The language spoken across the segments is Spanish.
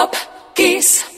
Top Kiss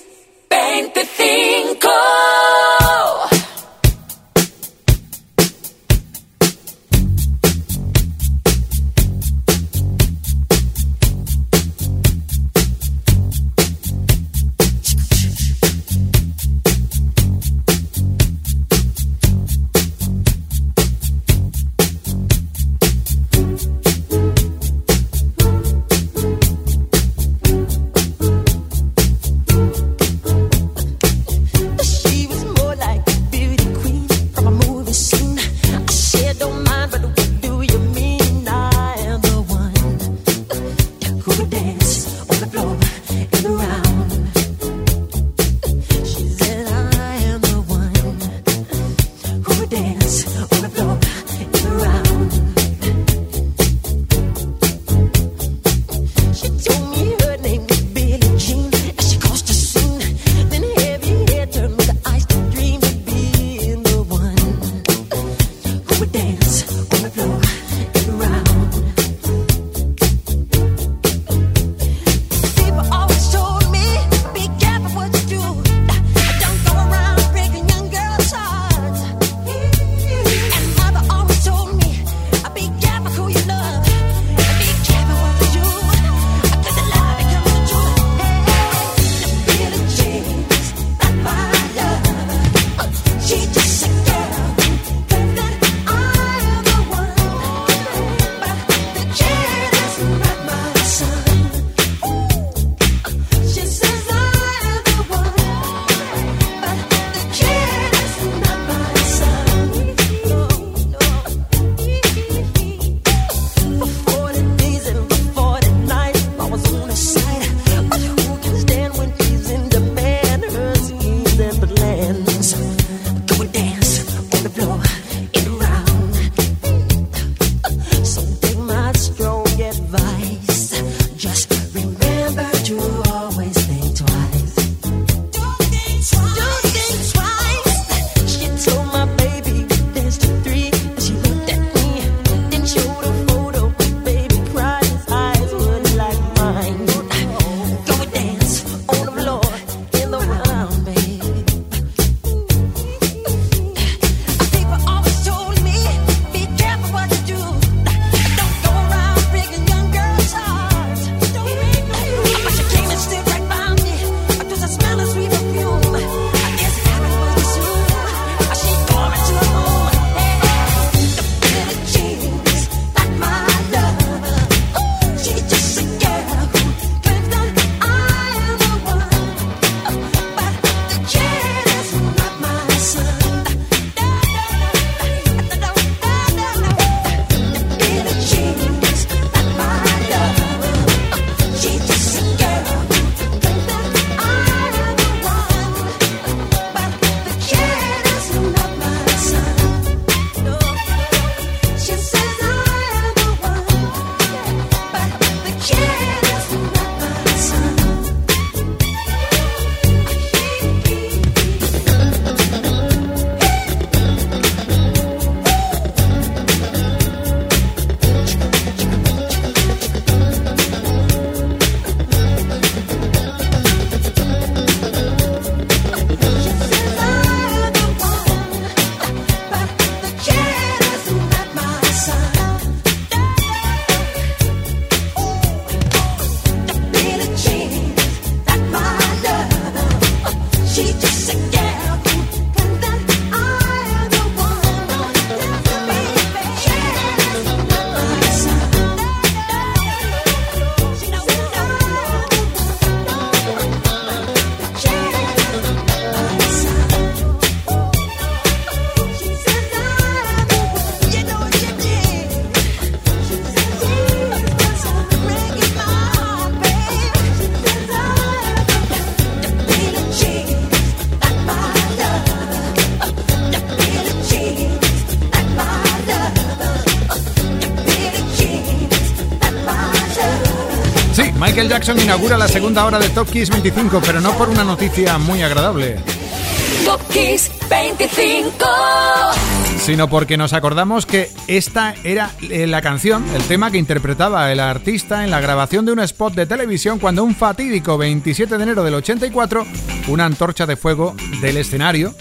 Jackson inaugura la segunda hora de Top Kiss 25, pero no por una noticia muy agradable. Top Kiss 25. Sino porque nos acordamos que esta era eh, la canción, el tema que interpretaba el artista en la grabación de un spot de televisión cuando un fatídico 27 de enero del 84, una antorcha de fuego del escenario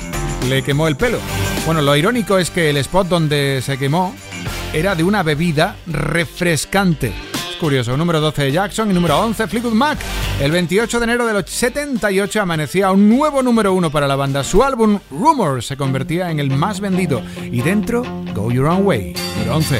le quemó el pelo. Bueno, lo irónico es que el spot donde se quemó era de una bebida refrescante. Curioso, número 12 Jackson y número 11 Fleetwood Mac. El 28 de enero del 78 amanecía un nuevo número uno para la banda. Su álbum Rumor se convertía en el más vendido y dentro Go Your Own Way, número 11.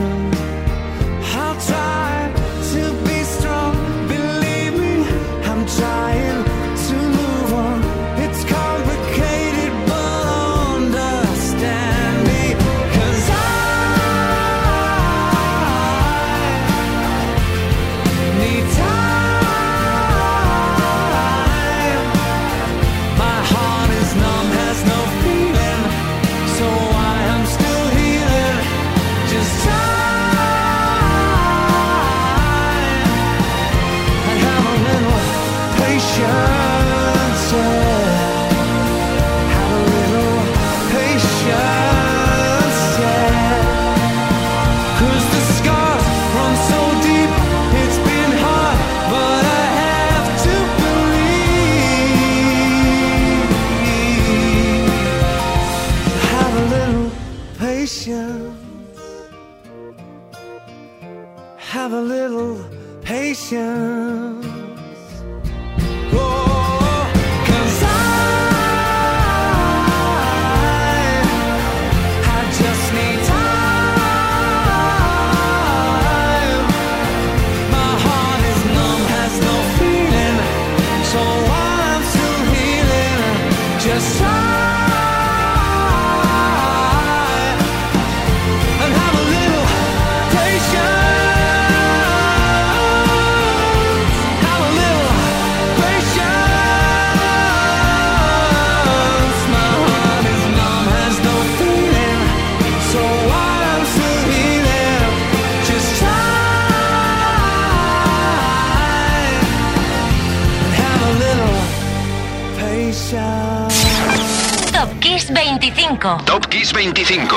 25. Top Kiss 25.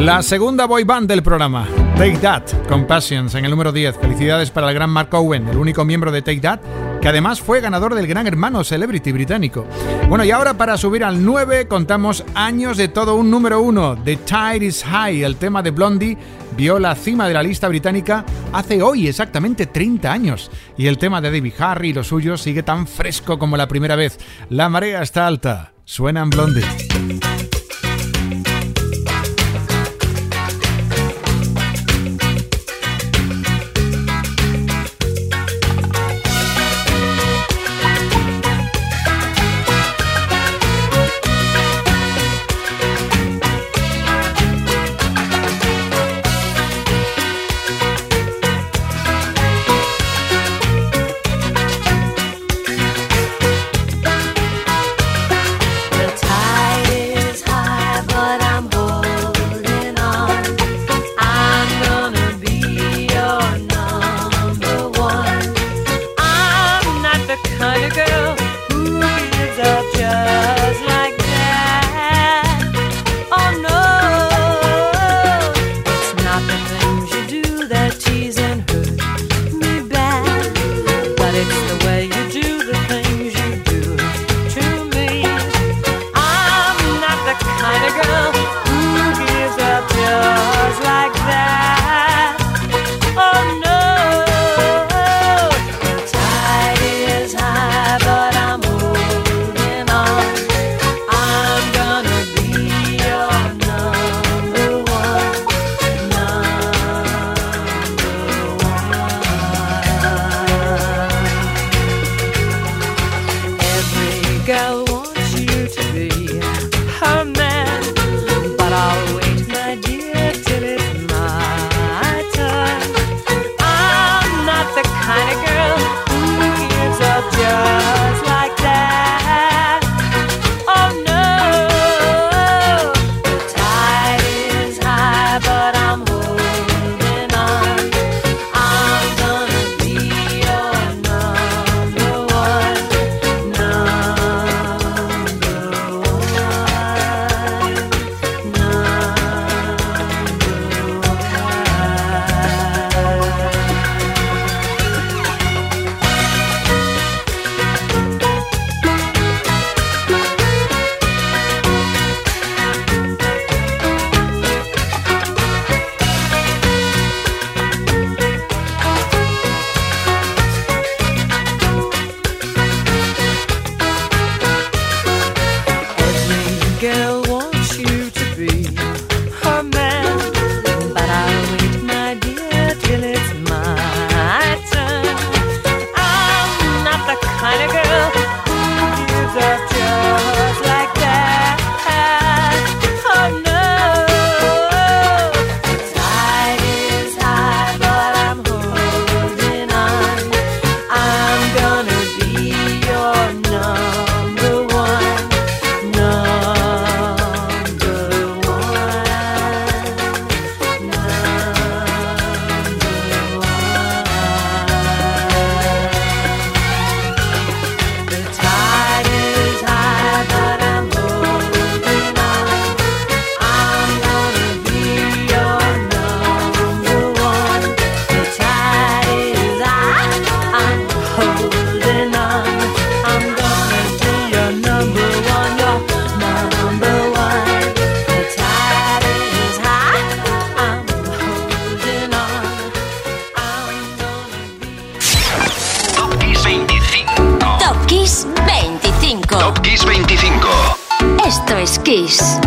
La segunda boy band del programa, Take That, Compassions, en el número 10. Felicidades para el gran Mark Owen, el único miembro de Take That, que además fue ganador del Gran Hermano Celebrity británico. Bueno, y ahora para subir al 9 contamos años de todo un número 1, The Tide is High, el tema de Blondie vio la cima de la lista británica hace hoy exactamente 30 años. Y el tema de David Harry y los suyos sigue tan fresco como la primera vez. La marea está alta. Suenan Blondie. Kiss.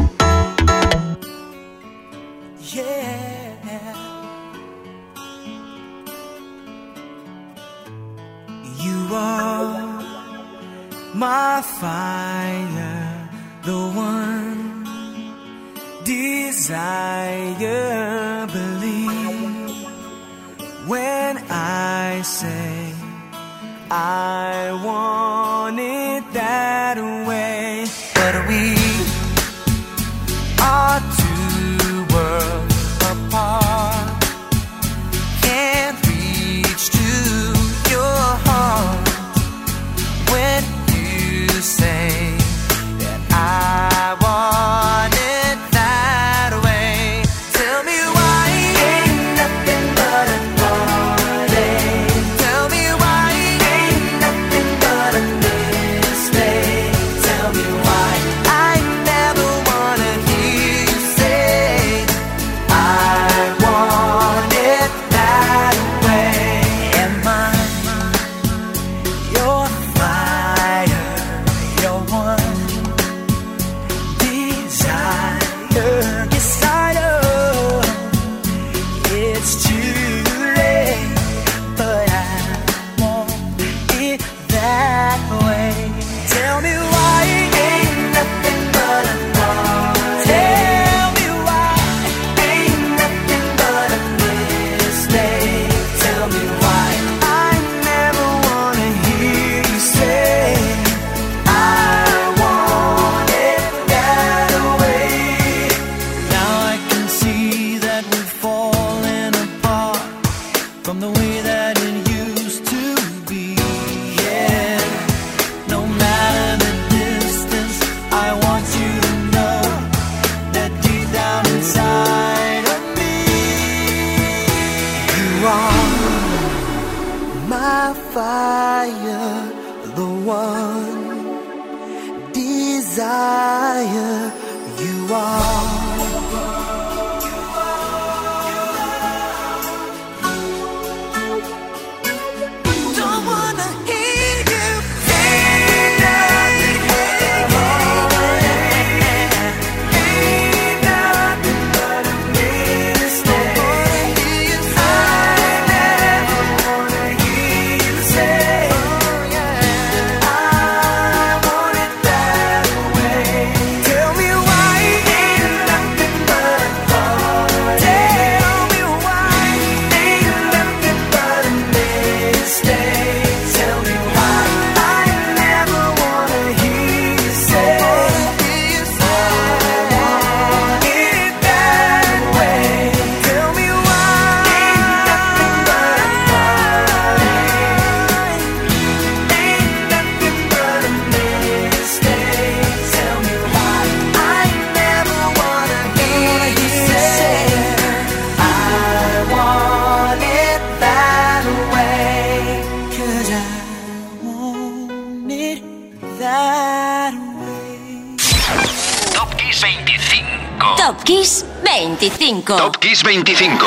Top Kiss 25.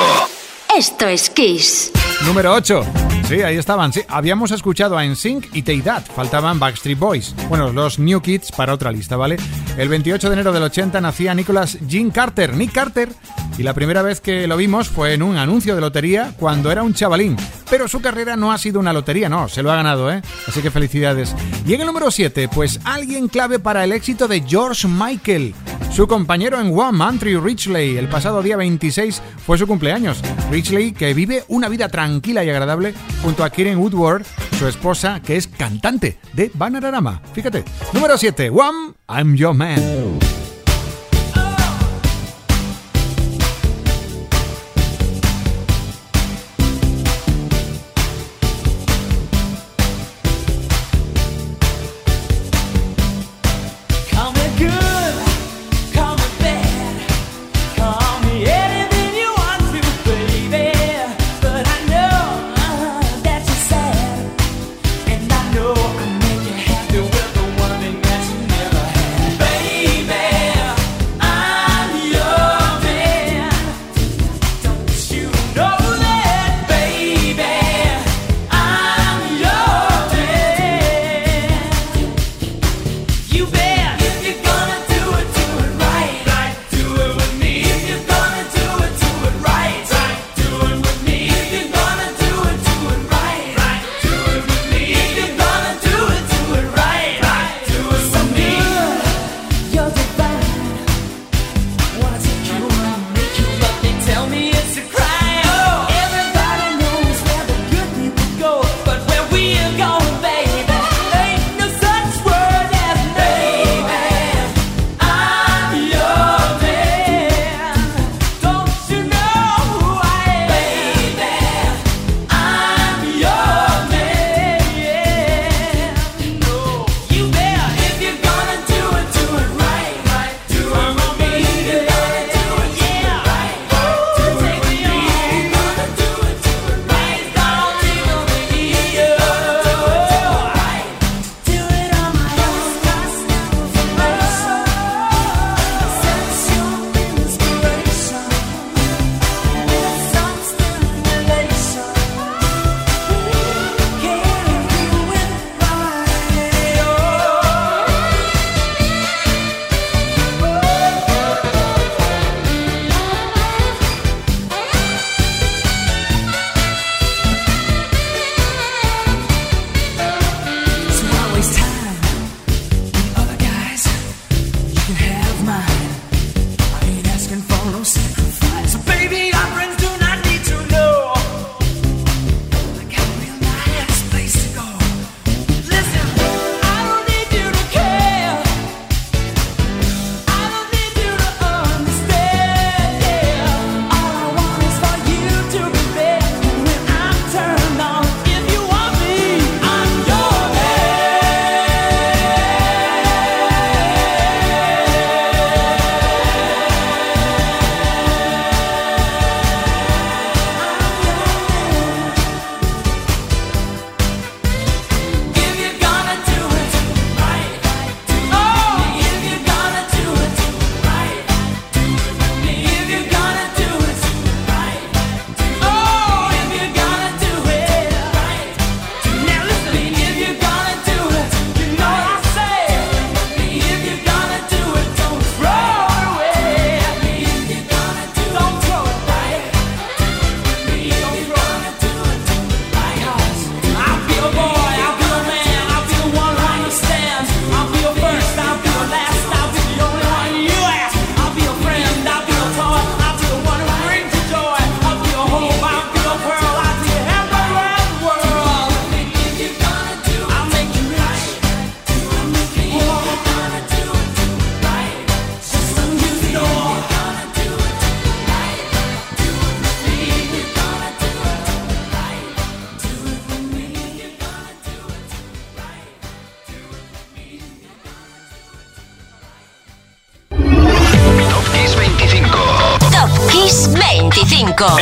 Esto es Kiss. Número 8. Sí, ahí estaban. Sí, habíamos escuchado a NSYNC y Teidad. Faltaban Backstreet Boys. Bueno, los New Kids para otra lista, ¿vale? El 28 de enero del 80 nacía Nicholas Jean Carter. Nick Carter y la primera vez que lo vimos fue en un anuncio de lotería cuando era un chavalín. Pero su carrera no ha sido una lotería, no, se lo ha ganado, ¿eh? Así que felicidades. Y en el número 7, pues alguien clave para el éxito de George Michael. Su compañero en One, Andrew Richley, el pasado día 26 fue su cumpleaños. Richley, que vive una vida tranquila y agradable junto a Kieran Woodward, su esposa, que es cantante de Bananarama. Fíjate. Número 7, One, I'm Your Man.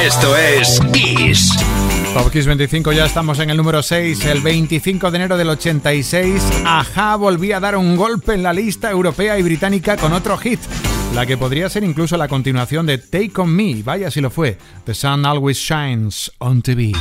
Esto es Kiss. Top Kiss 25, ya estamos en el número 6. El 25 de enero del 86, Aja volvía a dar un golpe en la lista europea y británica con otro hit. La que podría ser incluso la continuación de Take On Me, vaya si lo fue. The Sun Always Shines on TV.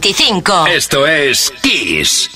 25. Esto es Kiss.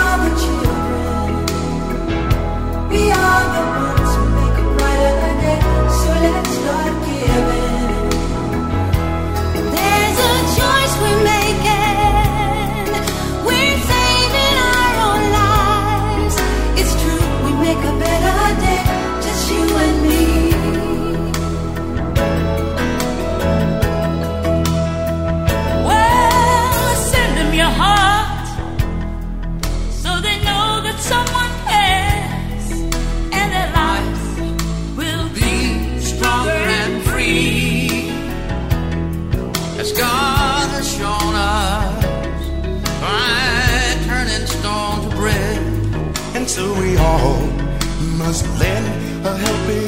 A helping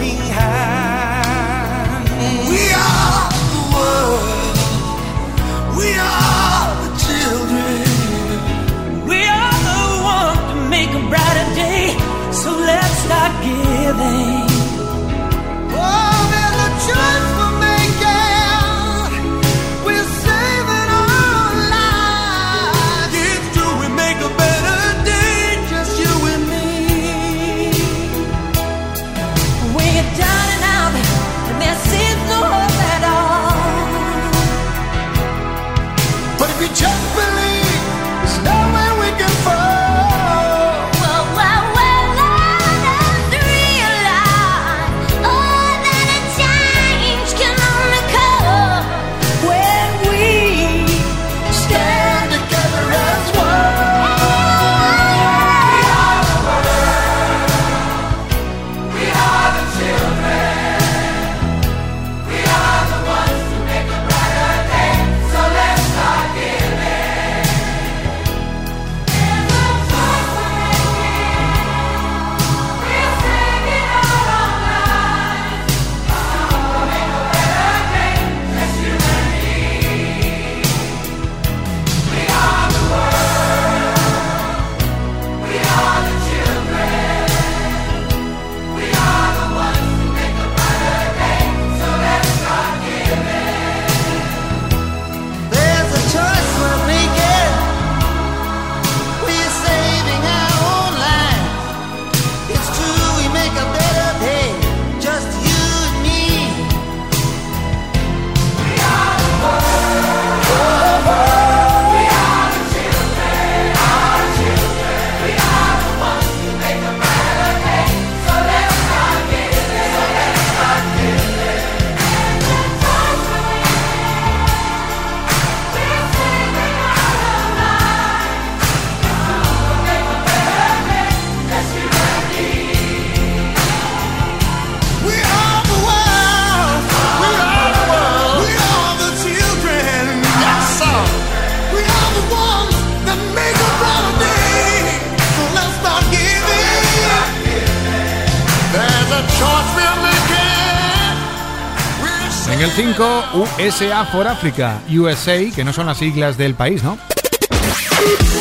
5, USA for Africa, USA, que no son las siglas del país, ¿no?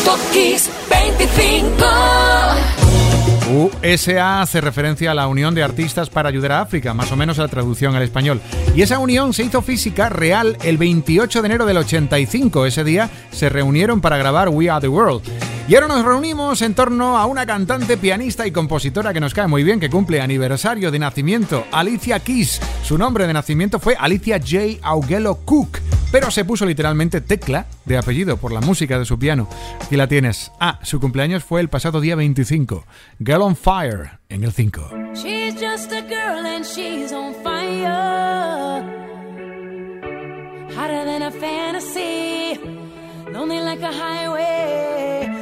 Top Kiss 25. USA hace referencia a la Unión de Artistas para Ayudar a África, más o menos la traducción al español. Y esa unión se hizo física real el 28 de enero del 85. Ese día se reunieron para grabar We Are the World. Y ahora nos reunimos en torno a una cantante, pianista y compositora que nos cae muy bien, que cumple aniversario de nacimiento, Alicia Keys. Su nombre de nacimiento fue Alicia J. Augello Cook, pero se puso literalmente tecla de apellido por la música de su piano. Aquí la tienes. Ah, su cumpleaños fue el pasado día 25. Girl on Fire en el 5. She's just a girl and she's on fire. Hotter than a fantasy. Lonely like a highway.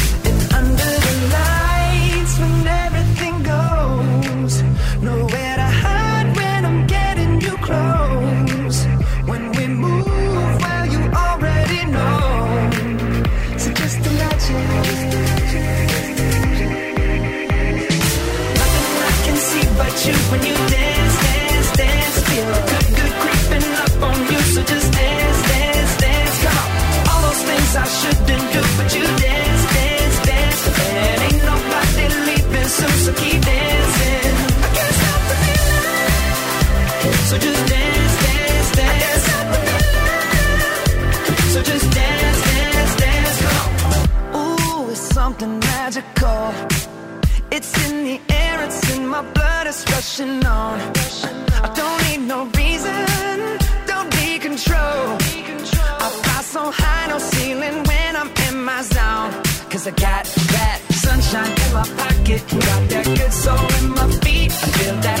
I got that sunshine in my pocket, got that good soul in my feet. I feel that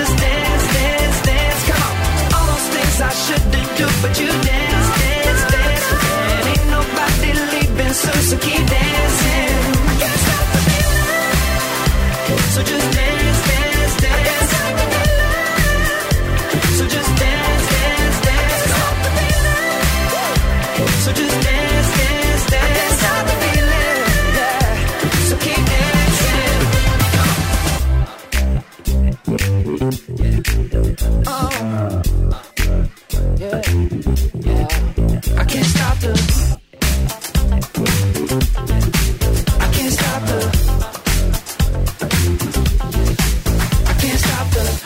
Just dance, dance, dance. Come on. All those things I shouldn't do, but you dance, dance, dance. And ain't nobody leaving soon, so keep dancing.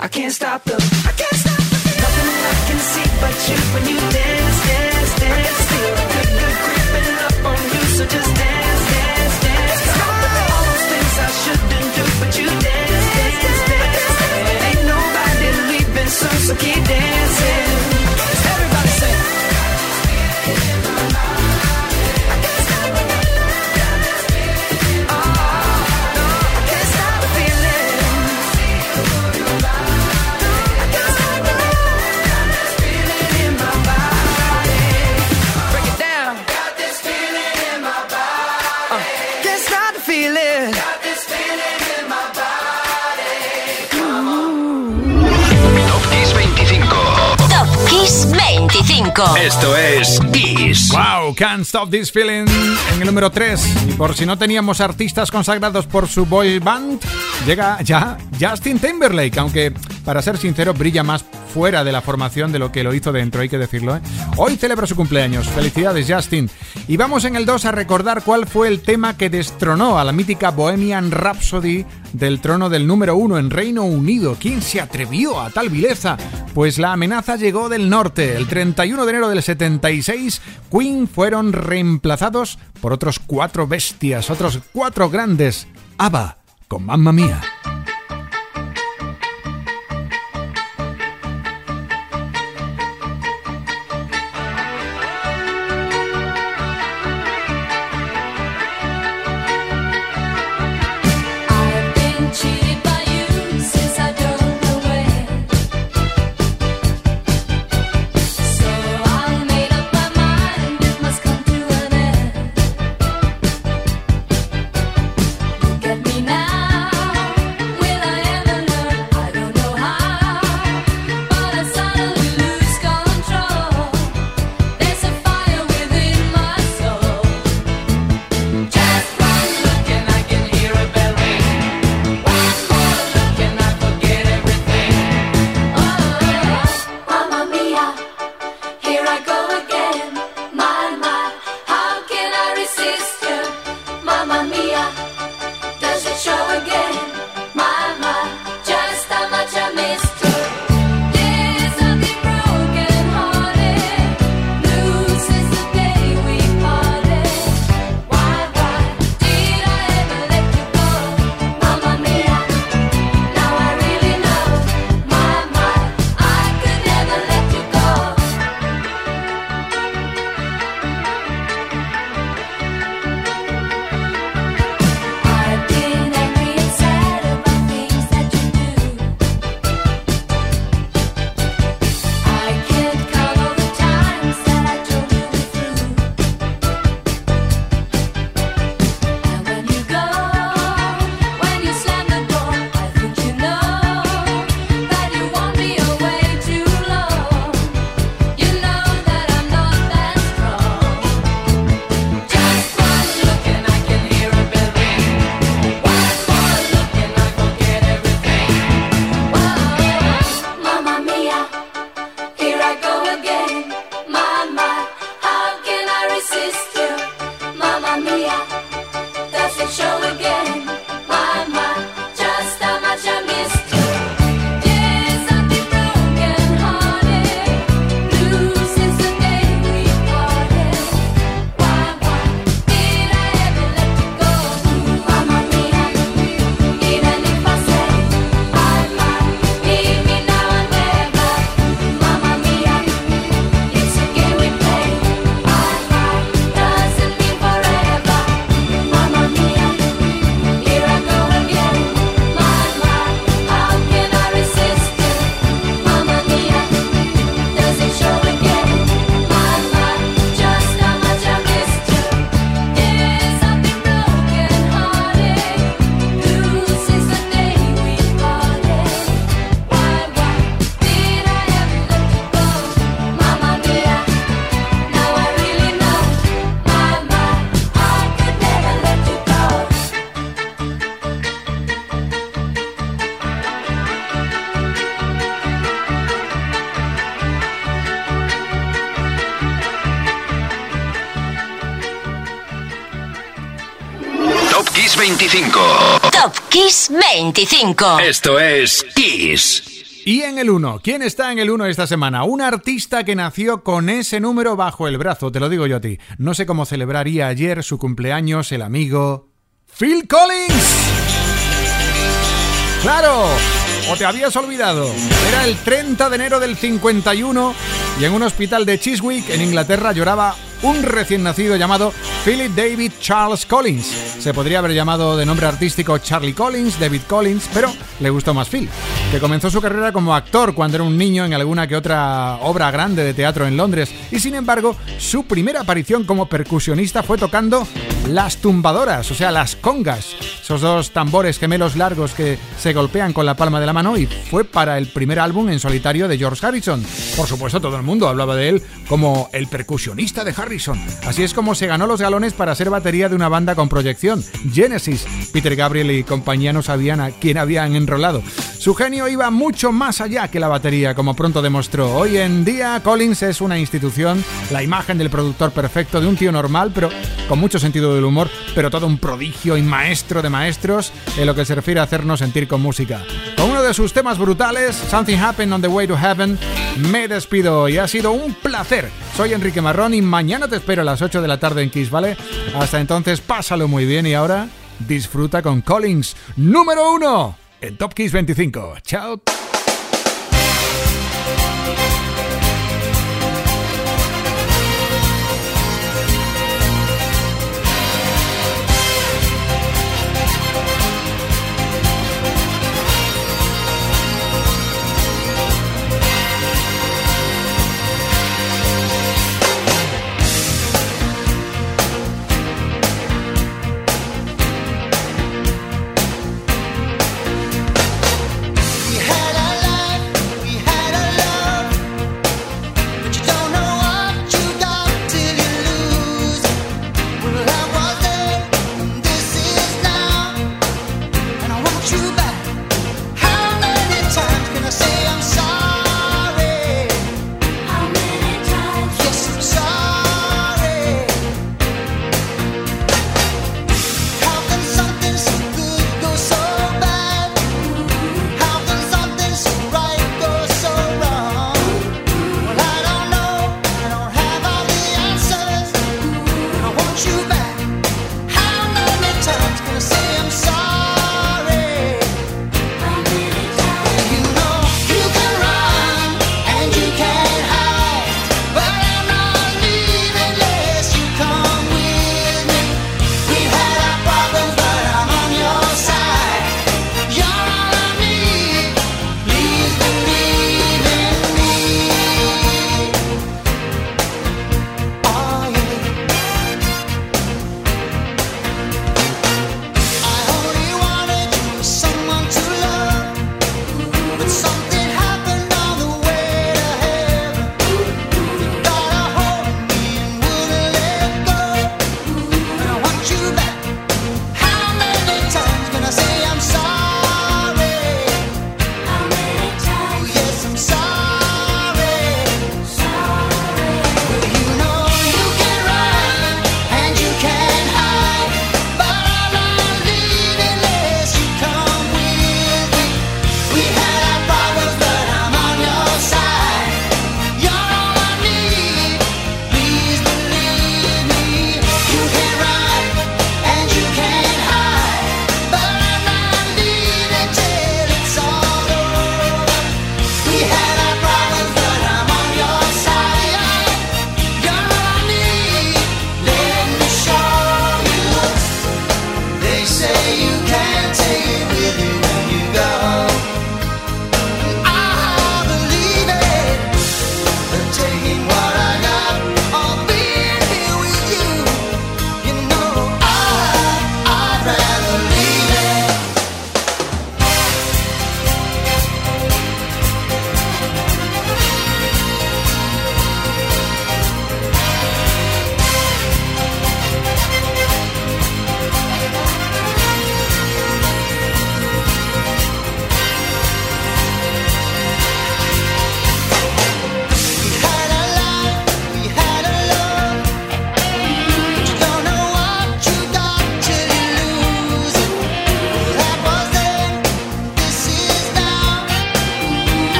I can't stop the. I can't stop the. Nothing I can see but you when you dance, dance, dance. Feel the good, good creeping up on you. So just dance, dance, dance. On. All those things I shouldn't do, but you dance, dance, dance. And ain't nobody leaving soon, so keep dancing. 25. Esto es Kiss. Wow, Can't Stop This Feeling en el número 3. Y por si no teníamos artistas consagrados por su boy band, llega ya Justin Timberlake, aunque para ser sincero brilla más fuera de la formación de lo que lo hizo dentro, hay que decirlo. ¿eh? Hoy celebra su cumpleaños. Felicidades, Justin. Y vamos en el 2 a recordar cuál fue el tema que destronó a la mítica Bohemian Rhapsody del trono del número 1 en Reino Unido. ¿Quién se atrevió a tal vileza? Pues la amenaza llegó del norte. El 31 de enero del 76, Queen fueron reemplazados por otros cuatro bestias, otros cuatro grandes. ABBA, con Mamma Mía. 25. Top Kiss 25. Esto es Kiss. Y en el 1, ¿quién está en el 1 esta semana? Un artista que nació con ese número bajo el brazo, te lo digo yo a ti. No sé cómo celebraría ayer su cumpleaños el amigo Phil Collins. ¡Claro! ¿O te habías olvidado? Era el 30 de enero del 51 y en un hospital de Chiswick, en Inglaterra, lloraba un recién nacido llamado Philip David Charles Collins. Se podría haber llamado de nombre artístico Charlie Collins, David Collins, pero le gustó más Phil, que comenzó su carrera como actor cuando era un niño en alguna que otra obra grande de teatro en Londres y sin embargo su primera aparición como percusionista fue tocando las tumbadoras, o sea, las congas, esos dos tambores gemelos largos que se golpean con la palma de la mano y fue para el primer álbum en solitario de George Harrison. Por supuesto, todo el mundo hablaba de él como el percusionista de Harrison. Así es como se ganó los galones para ser batería de una banda con proyección, Genesis. Peter Gabriel y compañía no sabían a quién habían enrolado. Su genio iba mucho más allá que la batería, como pronto demostró. Hoy en día, Collins es una institución, la imagen del productor perfecto de un tío normal, pero con mucho sentido del humor, pero todo un prodigio y maestro de maestros en lo que se refiere a hacernos sentir con música. De sus temas brutales, Something Happened on the Way to Heaven, me despido y ha sido un placer. Soy Enrique Marrón y mañana te espero a las 8 de la tarde en Kiss, ¿vale? Hasta entonces, pásalo muy bien y ahora disfruta con Collins, número uno en Top Kiss 25. Chao.